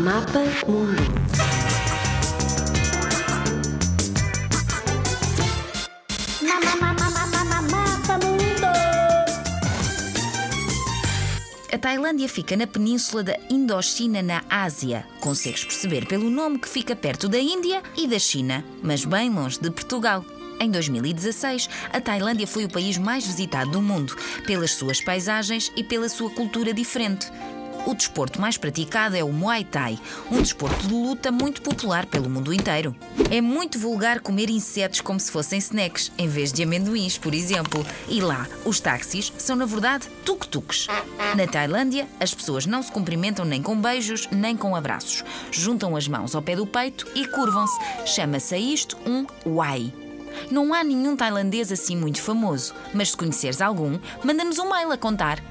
Mapa Mundo. A Tailândia fica na península da Indochina, na Ásia. Consegues perceber pelo nome que fica perto da Índia e da China, mas bem longe de Portugal. Em 2016, a Tailândia foi o país mais visitado do mundo, pelas suas paisagens e pela sua cultura diferente. O desporto mais praticado é o Muay Thai, um desporto de luta muito popular pelo mundo inteiro. É muito vulgar comer insetos como se fossem snacks, em vez de amendoins, por exemplo. E lá, os táxis são, na verdade, tuk-tuks. Na Tailândia, as pessoas não se cumprimentam nem com beijos, nem com abraços. Juntam as mãos ao pé do peito e curvam-se. Chama-se a isto um Wai. Não há nenhum tailandês assim muito famoso, mas se conheceres algum, manda-nos um mail a contar.